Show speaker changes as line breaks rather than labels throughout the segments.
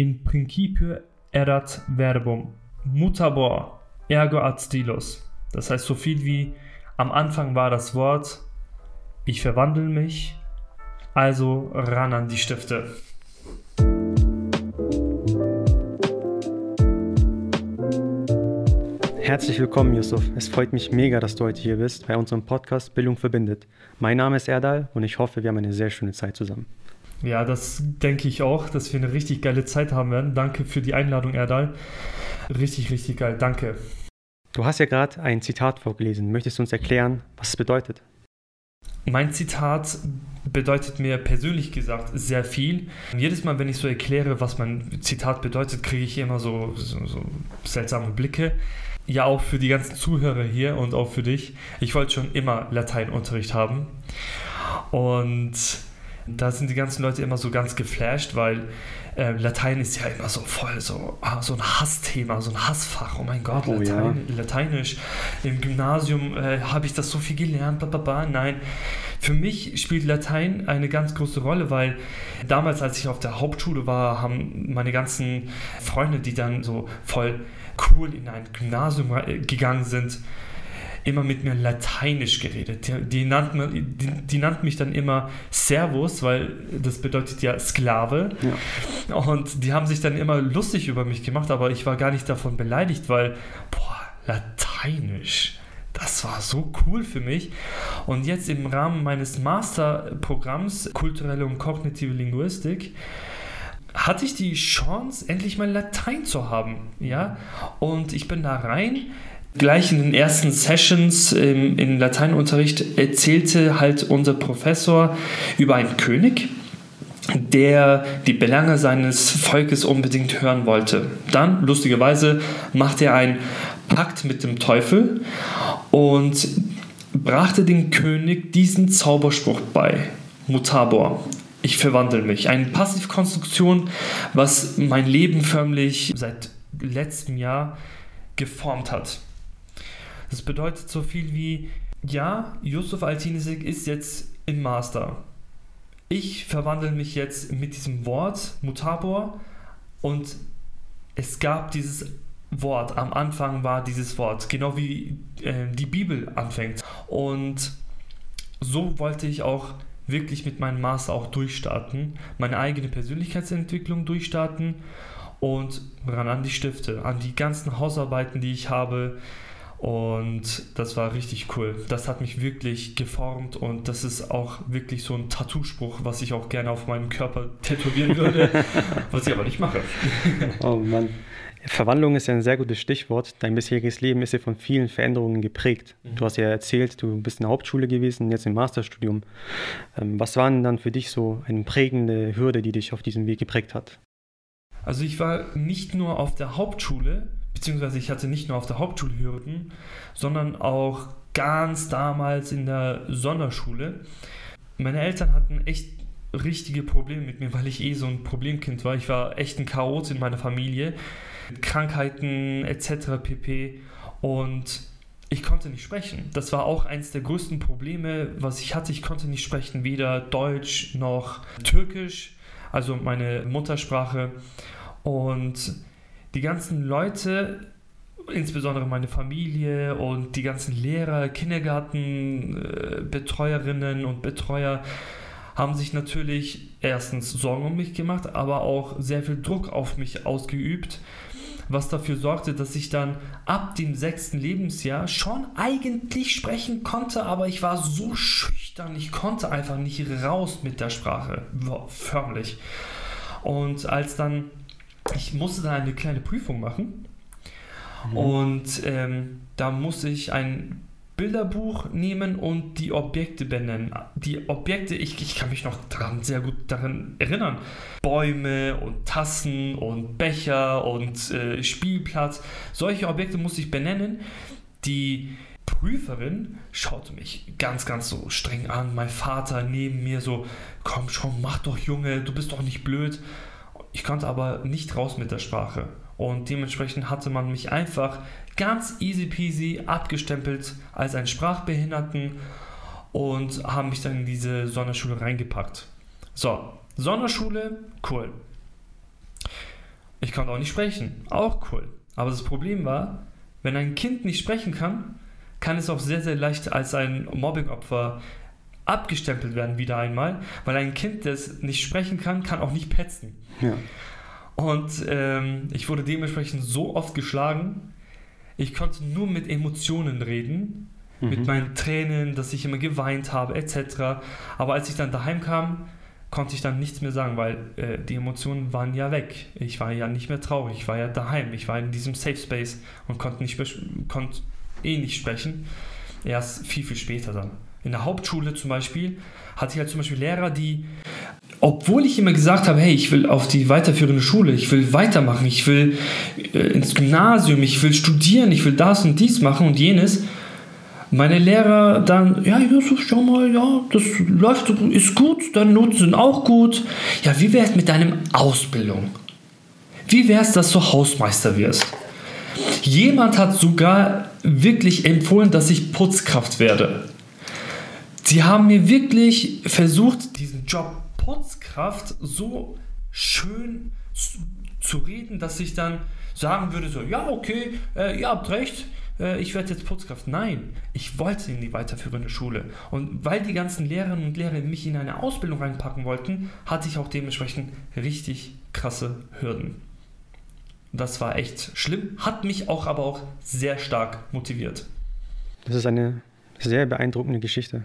In principio erat verbum mutabor ergo ad stilos. Das heißt so viel wie am Anfang war das Wort ich verwandle mich, also ran an die Stifte.
Herzlich willkommen, Yusuf. Es freut mich mega, dass du heute hier bist bei unserem Podcast Bildung verbindet. Mein Name ist Erdal und ich hoffe, wir haben eine sehr schöne Zeit zusammen.
Ja, das denke ich auch, dass wir eine richtig geile Zeit haben werden. Danke für die Einladung, Erdal. Richtig, richtig geil. Danke.
Du hast ja gerade ein Zitat vorgelesen. Möchtest du uns erklären, was es bedeutet?
Mein Zitat bedeutet mir persönlich gesagt sehr viel. Jedes Mal, wenn ich so erkläre, was mein Zitat bedeutet, kriege ich immer so, so, so seltsame Blicke ja auch für die ganzen Zuhörer hier und auch für dich. Ich wollte schon immer Lateinunterricht haben. Und da sind die ganzen Leute immer so ganz geflasht, weil äh, Latein ist ja immer so voll so, ah, so ein Hassthema, so ein Hassfach. Oh mein Gott, oh, Latein, ja. Lateinisch. Im Gymnasium äh, habe ich das so viel gelernt, blablabla. Nein, für mich spielt Latein eine ganz große Rolle, weil damals, als ich auf der Hauptschule war, haben meine ganzen Freunde, die dann so voll cool in ein Gymnasium gegangen sind, immer mit mir lateinisch geredet. Die, die, nannten, die, die nannten mich dann immer Servus, weil das bedeutet ja Sklave. Ja. Und die haben sich dann immer lustig über mich gemacht, aber ich war gar nicht davon beleidigt, weil, boah, lateinisch. Das war so cool für mich. Und jetzt im Rahmen meines Masterprogramms Kulturelle und kognitive Linguistik hatte ich die Chance, endlich mal Latein zu haben. Ja? Und ich bin da rein. Gleich in den ersten Sessions im, im Lateinunterricht erzählte halt unser Professor über einen König, der die Belange seines Volkes unbedingt hören wollte. Dann, lustigerweise, macht er einen Pakt mit dem Teufel und brachte dem König diesen Zauberspruch bei. Mutabor ich verwandle mich. Eine Passivkonstruktion, was mein Leben förmlich seit letztem Jahr geformt hat. Das bedeutet so viel wie, ja, Yusuf Altinisik ist jetzt im Master. Ich verwandle mich jetzt mit diesem Wort Mutabor und es gab dieses Wort. Am Anfang war dieses Wort, genau wie äh, die Bibel anfängt. Und so wollte ich auch wirklich mit meinem Master auch durchstarten, meine eigene Persönlichkeitsentwicklung durchstarten und ran an die Stifte, an die ganzen Hausarbeiten, die ich habe. Und das war richtig cool. Das hat mich wirklich geformt und das ist auch wirklich so ein Tattoo-Spruch, was ich auch gerne auf meinem Körper tätowieren würde, was ich aber nicht mache.
Oh Mann. Verwandlung ist ja ein sehr gutes Stichwort. Dein bisheriges Leben ist ja von vielen Veränderungen geprägt. Mhm. Du hast ja erzählt, du bist in der Hauptschule gewesen, jetzt im Masterstudium. Ähm, was waren dann für dich so eine prägende Hürde, die dich auf diesem Weg geprägt hat?
Also ich war nicht nur auf der Hauptschule, beziehungsweise ich hatte nicht nur auf der Hauptschule Hürden, sondern auch ganz damals in der Sonderschule. Meine Eltern hatten echt richtige Probleme mit mir, weil ich eh so ein Problemkind war. Ich war echt ein Chaot in meiner Familie. Krankheiten etc. pp. Und ich konnte nicht sprechen. Das war auch eines der größten Probleme, was ich hatte. Ich konnte nicht sprechen, weder Deutsch noch Türkisch, also meine Muttersprache. Und die ganzen Leute, insbesondere meine Familie und die ganzen Lehrer, Kindergartenbetreuerinnen und Betreuer, haben sich natürlich erstens Sorgen um mich gemacht, aber auch sehr viel Druck auf mich ausgeübt, was dafür sorgte, dass ich dann ab dem sechsten Lebensjahr schon eigentlich sprechen konnte, aber ich war so schüchtern, ich konnte einfach nicht raus mit der Sprache, förmlich. Und als dann, ich musste dann eine kleine Prüfung machen mhm. und ähm, da musste ich ein Bilderbuch nehmen und die Objekte benennen. Die Objekte, ich, ich kann mich noch daran sehr gut daran erinnern. Bäume und Tassen und Becher und äh, Spielplatz. Solche Objekte musste ich benennen. Die Prüferin schaute mich ganz, ganz so streng an. Mein Vater neben mir so, komm schon, mach doch Junge, du bist doch nicht blöd. Ich konnte aber nicht raus mit der Sprache. Und dementsprechend hatte man mich einfach ganz easy peasy abgestempelt als einen Sprachbehinderten und haben mich dann in diese Sonderschule reingepackt. So, Sonderschule, cool. Ich konnte auch nicht sprechen. Auch cool. Aber das Problem war, wenn ein Kind nicht sprechen kann, kann es auch sehr, sehr leicht als ein Mobbingopfer abgestempelt werden wieder einmal, weil ein Kind, das nicht sprechen kann, kann auch nicht petzen. Ja. Und ähm, ich wurde dementsprechend so oft geschlagen, ich konnte nur mit Emotionen reden, mhm. mit meinen Tränen, dass ich immer geweint habe, etc. Aber als ich dann daheim kam, konnte ich dann nichts mehr sagen, weil äh, die Emotionen waren ja weg. Ich war ja nicht mehr traurig, ich war ja daheim, ich war in diesem Safe Space und konnte, nicht konnte eh nicht sprechen. Erst viel, viel später dann. In der Hauptschule zum Beispiel hatte ich halt zum Beispiel Lehrer, die, obwohl ich immer gesagt habe, hey, ich will auf die weiterführende Schule, ich will weitermachen, ich will äh, ins Gymnasium, ich will studieren, ich will das und dies machen und jenes, meine Lehrer dann, ja, Josef, schau mal, ja, das läuft, ist gut, deine Noten sind auch gut. Ja, wie wäre es mit deinem Ausbildung? Wie wäre es, dass du Hausmeister wirst? Jemand hat sogar wirklich empfohlen, dass ich Putzkraft werde. Sie haben mir wirklich versucht, diesen Job Putzkraft so schön zu, reden, dass ich dann sagen würde, so, ja, okay, äh, ihr habt recht, äh, ich werde jetzt Putzkraft. Nein, ich wollte in die weiterführende Schule. Und weil die ganzen Lehrerinnen und Lehrer mich in eine Ausbildung reinpacken wollten, hatte ich auch dementsprechend richtig krasse Hürden. Das war echt schlimm, hat mich auch aber auch sehr stark motiviert.
Das ist eine sehr beeindruckende Geschichte.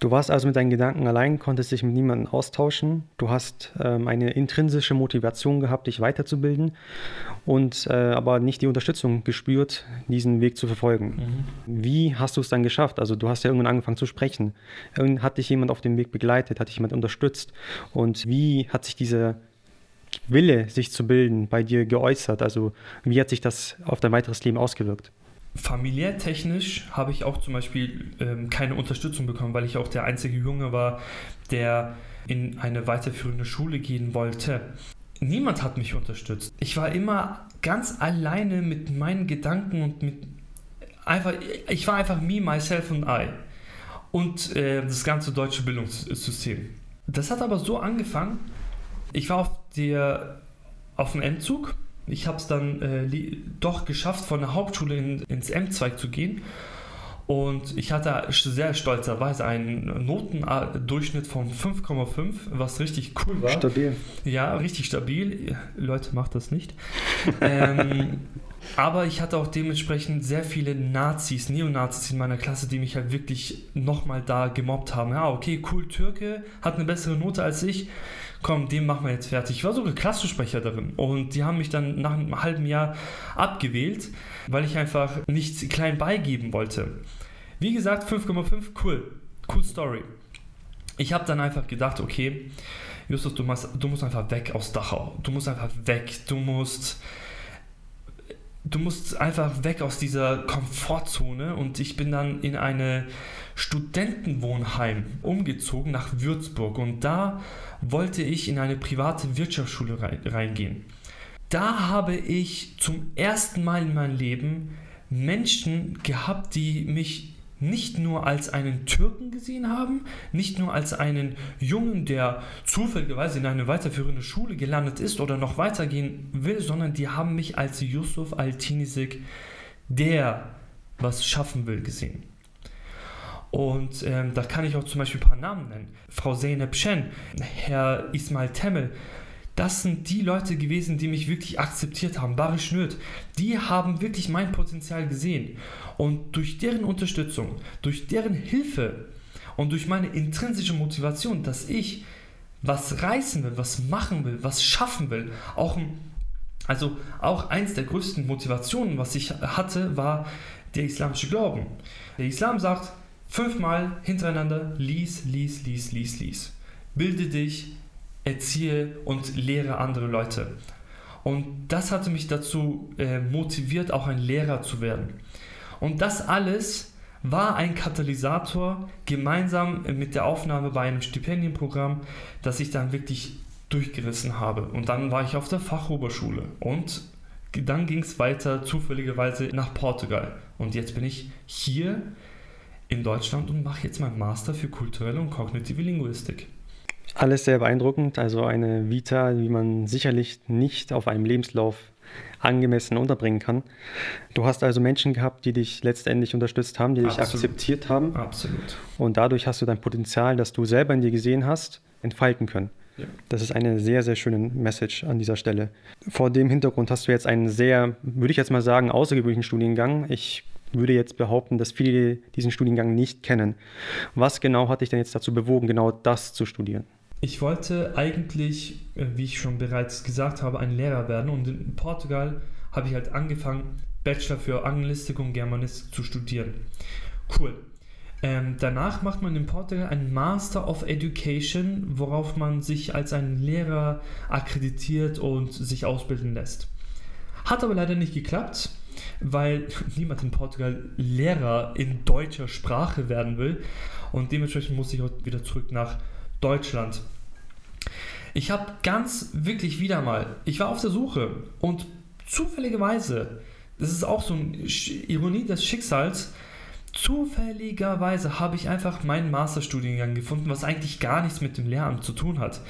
Du warst also mit deinen Gedanken allein, konntest dich mit niemandem austauschen. Du hast ähm, eine intrinsische Motivation gehabt, dich weiterzubilden und äh, aber nicht die Unterstützung gespürt, diesen Weg zu verfolgen. Mhm. Wie hast du es dann geschafft? Also du hast ja irgendwann angefangen zu sprechen. Hat dich jemand auf dem Weg begleitet? Hat dich jemand unterstützt? Und wie hat sich dieser Wille, sich zu bilden, bei dir geäußert? Also wie hat sich das auf dein weiteres Leben ausgewirkt?
Familiär technisch habe ich auch zum Beispiel ähm, keine Unterstützung bekommen, weil ich auch der einzige Junge war, der in eine weiterführende Schule gehen wollte. Niemand hat mich unterstützt. Ich war immer ganz alleine mit meinen Gedanken und mit einfach, ich war einfach me, myself und I. Und äh, das ganze deutsche Bildungssystem. Das hat aber so angefangen, ich war auf, der, auf dem Endzug ich habe es dann äh, doch geschafft, von der Hauptschule in, ins M-Zweig zu gehen. Und ich hatte sehr stolzerweise einen Notendurchschnitt von 5,5, was richtig cool war.
Stabil.
Ja, richtig stabil. Leute, macht das nicht. ähm, aber ich hatte auch dementsprechend sehr viele Nazis, Neonazis in meiner Klasse, die mich halt wirklich nochmal da gemobbt haben. Ja, okay, cool, Türke, hat eine bessere Note als ich komm, den machen wir jetzt fertig. Ich war sogar Klassensprecher darin. Und die haben mich dann nach einem halben Jahr abgewählt, weil ich einfach nichts klein beigeben wollte. Wie gesagt, 5,5, cool. Cool Story. Ich habe dann einfach gedacht, okay, Justus, du musst, du musst einfach weg aus Dachau. Du musst einfach weg. Du musst du musst einfach weg aus dieser Komfortzone und ich bin dann in eine Studentenwohnheim umgezogen nach Würzburg und da wollte ich in eine private Wirtschaftsschule reingehen. Da habe ich zum ersten Mal in meinem Leben Menschen gehabt, die mich nicht nur als einen Türken gesehen haben, nicht nur als einen Jungen, der zufälligerweise in eine weiterführende Schule gelandet ist oder noch weitergehen will, sondern die haben mich als Yusuf Al-Tinisik, der was schaffen will, gesehen. Und ähm, da kann ich auch zum Beispiel ein paar Namen nennen. Frau Zeynep Shen, Herr Ismail Temmel. Das sind die Leute gewesen, die mich wirklich akzeptiert haben. Barry Schnürt. Die haben wirklich mein Potenzial gesehen. Und durch deren Unterstützung, durch deren Hilfe und durch meine intrinsische Motivation, dass ich was reißen will, was machen will, was schaffen will, auch also auch eins der größten Motivationen, was ich hatte, war der islamische Glauben. Der Islam sagt, Fünfmal hintereinander lies, lies, lies, lies, lies. Bilde dich, erziehe und lehre andere Leute. Und das hatte mich dazu äh, motiviert, auch ein Lehrer zu werden. Und das alles war ein Katalysator gemeinsam mit der Aufnahme bei einem Stipendienprogramm, das ich dann wirklich durchgerissen habe. Und dann war ich auf der Fachoberschule und dann ging es weiter zufälligerweise nach Portugal. Und jetzt bin ich hier in Deutschland und mache jetzt meinen Master für kulturelle und kognitive Linguistik.
Alles sehr beeindruckend, also eine Vita, wie man sicherlich nicht auf einem Lebenslauf angemessen unterbringen kann. Du hast also Menschen gehabt, die dich letztendlich unterstützt haben, die dich Absolut. akzeptiert haben.
Absolut.
Und dadurch hast du dein Potenzial, das du selber in dir gesehen hast, entfalten können. Ja. Das ist eine sehr, sehr schöne Message an dieser Stelle. Vor dem Hintergrund hast du jetzt einen sehr, würde ich jetzt mal sagen, außergewöhnlichen Studiengang. Ich würde jetzt behaupten, dass viele diesen Studiengang nicht kennen. Was genau hat dich denn jetzt dazu bewogen, genau das zu studieren?
Ich wollte eigentlich, äh, wie ich schon bereits gesagt habe, ein Lehrer werden und in Portugal habe ich halt angefangen, Bachelor für Anglistik und Germanistik zu studieren. Cool. Ähm, danach macht man in Portugal einen Master of Education, worauf man sich als ein Lehrer akkreditiert und sich ausbilden lässt. Hat aber leider nicht geklappt, weil niemand in Portugal Lehrer in deutscher Sprache werden will. Und dementsprechend muss ich auch wieder zurück nach Deutschland. Ich habe ganz wirklich wieder mal, ich war auf der Suche und zufälligerweise, das ist auch so eine Ironie des Schicksals, zufälligerweise habe ich einfach meinen Masterstudiengang gefunden, was eigentlich gar nichts mit dem Lehramt zu tun hat.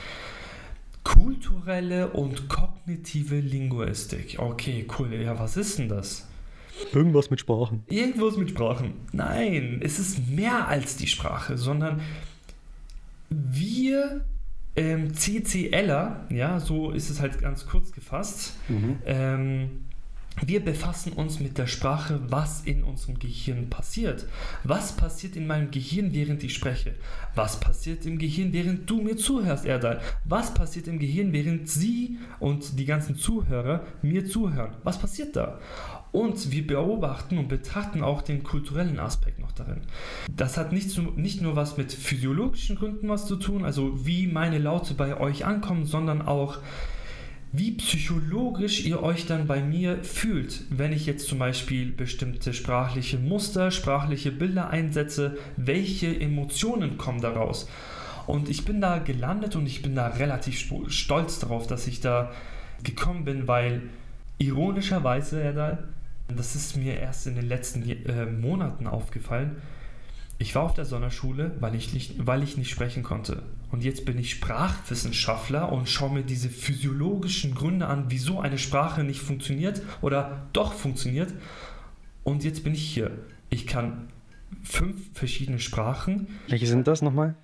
Kulturelle und kognitive Linguistik. Okay, cool. Ja, was ist denn das?
Irgendwas mit Sprachen.
Irgendwas mit Sprachen. Nein, es ist mehr als die Sprache, sondern wir ähm, CCLer, ja, so ist es halt ganz kurz gefasst, mhm. ähm, wir befassen uns mit der Sprache, was in unserem Gehirn passiert. Was passiert in meinem Gehirn, während ich spreche? Was passiert im Gehirn, während du mir zuhörst, Erdal? Was passiert im Gehirn, während sie und die ganzen Zuhörer mir zuhören? Was passiert da? Und wir beobachten und betrachten auch den kulturellen Aspekt noch darin. Das hat nicht, nicht nur was mit physiologischen Gründen was zu tun, also wie meine Laute bei euch ankommen, sondern auch wie psychologisch ihr euch dann bei mir fühlt, wenn ich jetzt zum Beispiel bestimmte sprachliche Muster, sprachliche Bilder einsetze, welche Emotionen kommen daraus. Und ich bin da gelandet und ich bin da relativ stolz darauf, dass ich da gekommen bin, weil ironischerweise, das ist mir erst in den letzten äh, Monaten aufgefallen. Ich war auf der Sonderschule, weil ich, nicht, weil ich nicht sprechen konnte. Und jetzt bin ich Sprachwissenschaftler und schaue mir diese physiologischen Gründe an, wieso eine Sprache nicht funktioniert oder doch funktioniert. Und jetzt bin ich hier. Ich kann fünf verschiedene Sprachen.
Welche sind das nochmal?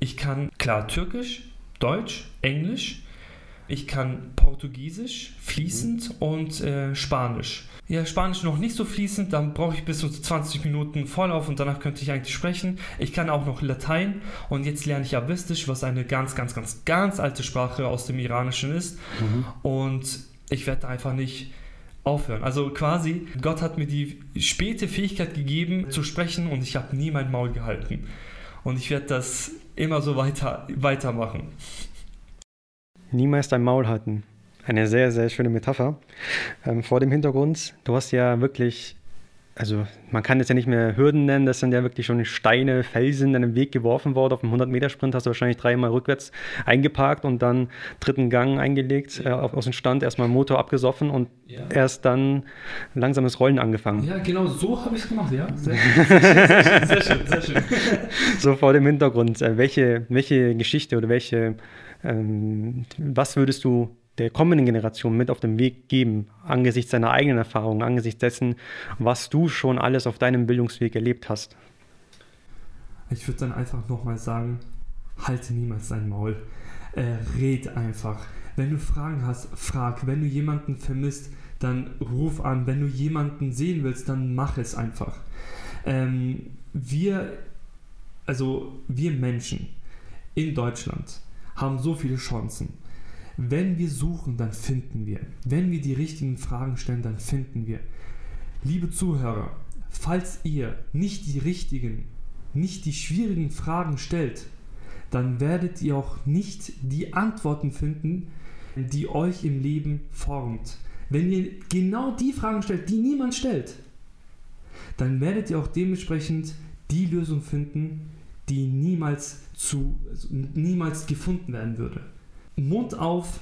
Ich kann klar Türkisch, Deutsch, Englisch. Ich kann Portugiesisch fließend und äh, Spanisch. Ja, Spanisch noch nicht so fließend, dann brauche ich bis zu 20 Minuten Vorlauf und danach könnte ich eigentlich sprechen. Ich kann auch noch Latein und jetzt lerne ich Avistisch, was eine ganz, ganz, ganz, ganz alte Sprache aus dem Iranischen ist. Mhm. Und ich werde einfach nicht aufhören. Also quasi, Gott hat mir die späte Fähigkeit gegeben zu sprechen und ich habe nie mein Maul gehalten. Und ich werde das immer so weiter, weitermachen.
Niemals dein Maul halten. Eine sehr, sehr schöne Metapher. Ähm, vor dem Hintergrund, du hast ja wirklich, also man kann es ja nicht mehr Hürden nennen, das sind ja wirklich schon Steine, Felsen in den Weg geworfen worden. Auf dem 100-Meter-Sprint hast du wahrscheinlich dreimal rückwärts eingeparkt und dann dritten Gang eingelegt, ja. äh, aus dem Stand erstmal Motor abgesoffen und ja. erst dann langsames Rollen angefangen.
Ja, genau so habe ich es gemacht, ja. Sehr, sehr, sehr, schön, sehr schön.
so vor dem Hintergrund, äh, welche, welche Geschichte oder welche, ähm, was würdest du der kommenden Generation mit auf den Weg geben, angesichts deiner eigenen Erfahrungen, angesichts dessen, was du schon alles auf deinem Bildungsweg erlebt hast?
Ich würde dann einfach nochmal sagen, halte niemals dein Maul. Äh, red einfach. Wenn du Fragen hast, frag. Wenn du jemanden vermisst, dann ruf an. Wenn du jemanden sehen willst, dann mach es einfach. Ähm, wir, also wir Menschen in Deutschland haben so viele Chancen. Wenn wir suchen, dann finden wir. Wenn wir die richtigen Fragen stellen, dann finden wir. Liebe Zuhörer, falls ihr nicht die richtigen, nicht die schwierigen Fragen stellt, dann werdet ihr auch nicht die Antworten finden, die euch im Leben formt. Wenn ihr genau die Fragen stellt, die niemand stellt, dann werdet ihr auch dementsprechend die Lösung finden, die niemals, zu, also niemals gefunden werden würde. Mund auf,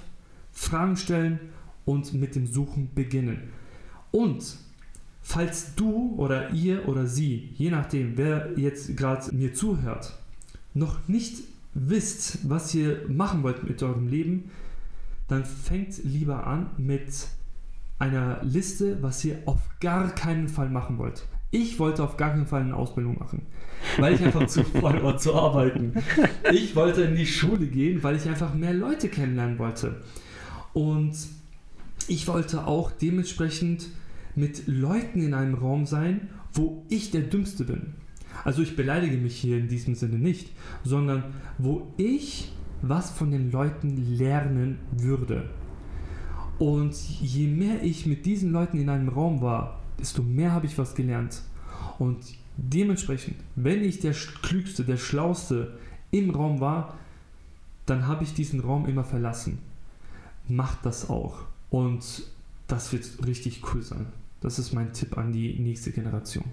Fragen stellen und mit dem Suchen beginnen. Und falls du oder ihr oder sie, je nachdem, wer jetzt gerade mir zuhört, noch nicht wisst, was ihr machen wollt mit eurem Leben, dann fängt lieber an mit einer Liste, was ihr auf gar keinen Fall machen wollt. Ich wollte auf gar keinen Fall eine Ausbildung machen, weil ich einfach zu voll war zu arbeiten. Ich wollte in die Schule gehen, weil ich einfach mehr Leute kennenlernen wollte. Und ich wollte auch dementsprechend mit Leuten in einem Raum sein, wo ich der Dümmste bin. Also ich beleidige mich hier in diesem Sinne nicht, sondern wo ich was von den Leuten lernen würde. Und je mehr ich mit diesen Leuten in einem Raum war, desto mehr habe ich was gelernt. Und dementsprechend, wenn ich der Klügste, der Schlauste im Raum war, dann habe ich diesen Raum immer verlassen. Macht das auch. Und das wird richtig cool sein. Das ist mein Tipp an die nächste Generation.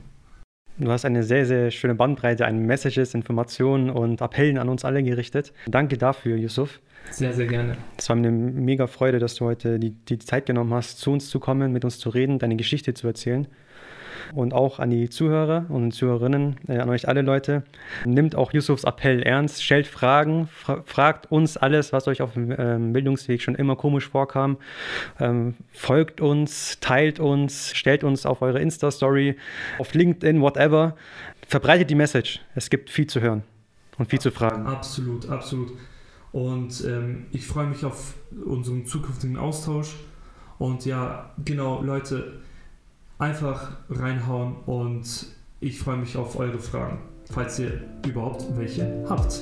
Du hast eine sehr, sehr schöne Bandbreite an Messages, Informationen und Appellen an uns alle gerichtet. Danke dafür, Yusuf.
Sehr, sehr gerne.
Es war mir eine mega Freude, dass du heute die, die Zeit genommen hast, zu uns zu kommen, mit uns zu reden, deine Geschichte zu erzählen und auch an die Zuhörer und Zuhörerinnen, äh, an euch alle Leute. Nimmt auch Yusufs Appell ernst, stellt Fragen, fra fragt uns alles, was euch auf dem ähm, Bildungsweg schon immer komisch vorkam. Ähm, folgt uns, teilt uns, stellt uns auf eure Insta-Story, auf LinkedIn, whatever. Verbreitet die Message. Es gibt viel zu hören und viel zu fragen.
Absolut, absolut. Und ähm, ich freue mich auf unseren zukünftigen Austausch. Und ja, genau, Leute, einfach reinhauen und ich freue mich auf eure Fragen, falls ihr überhaupt welche habt.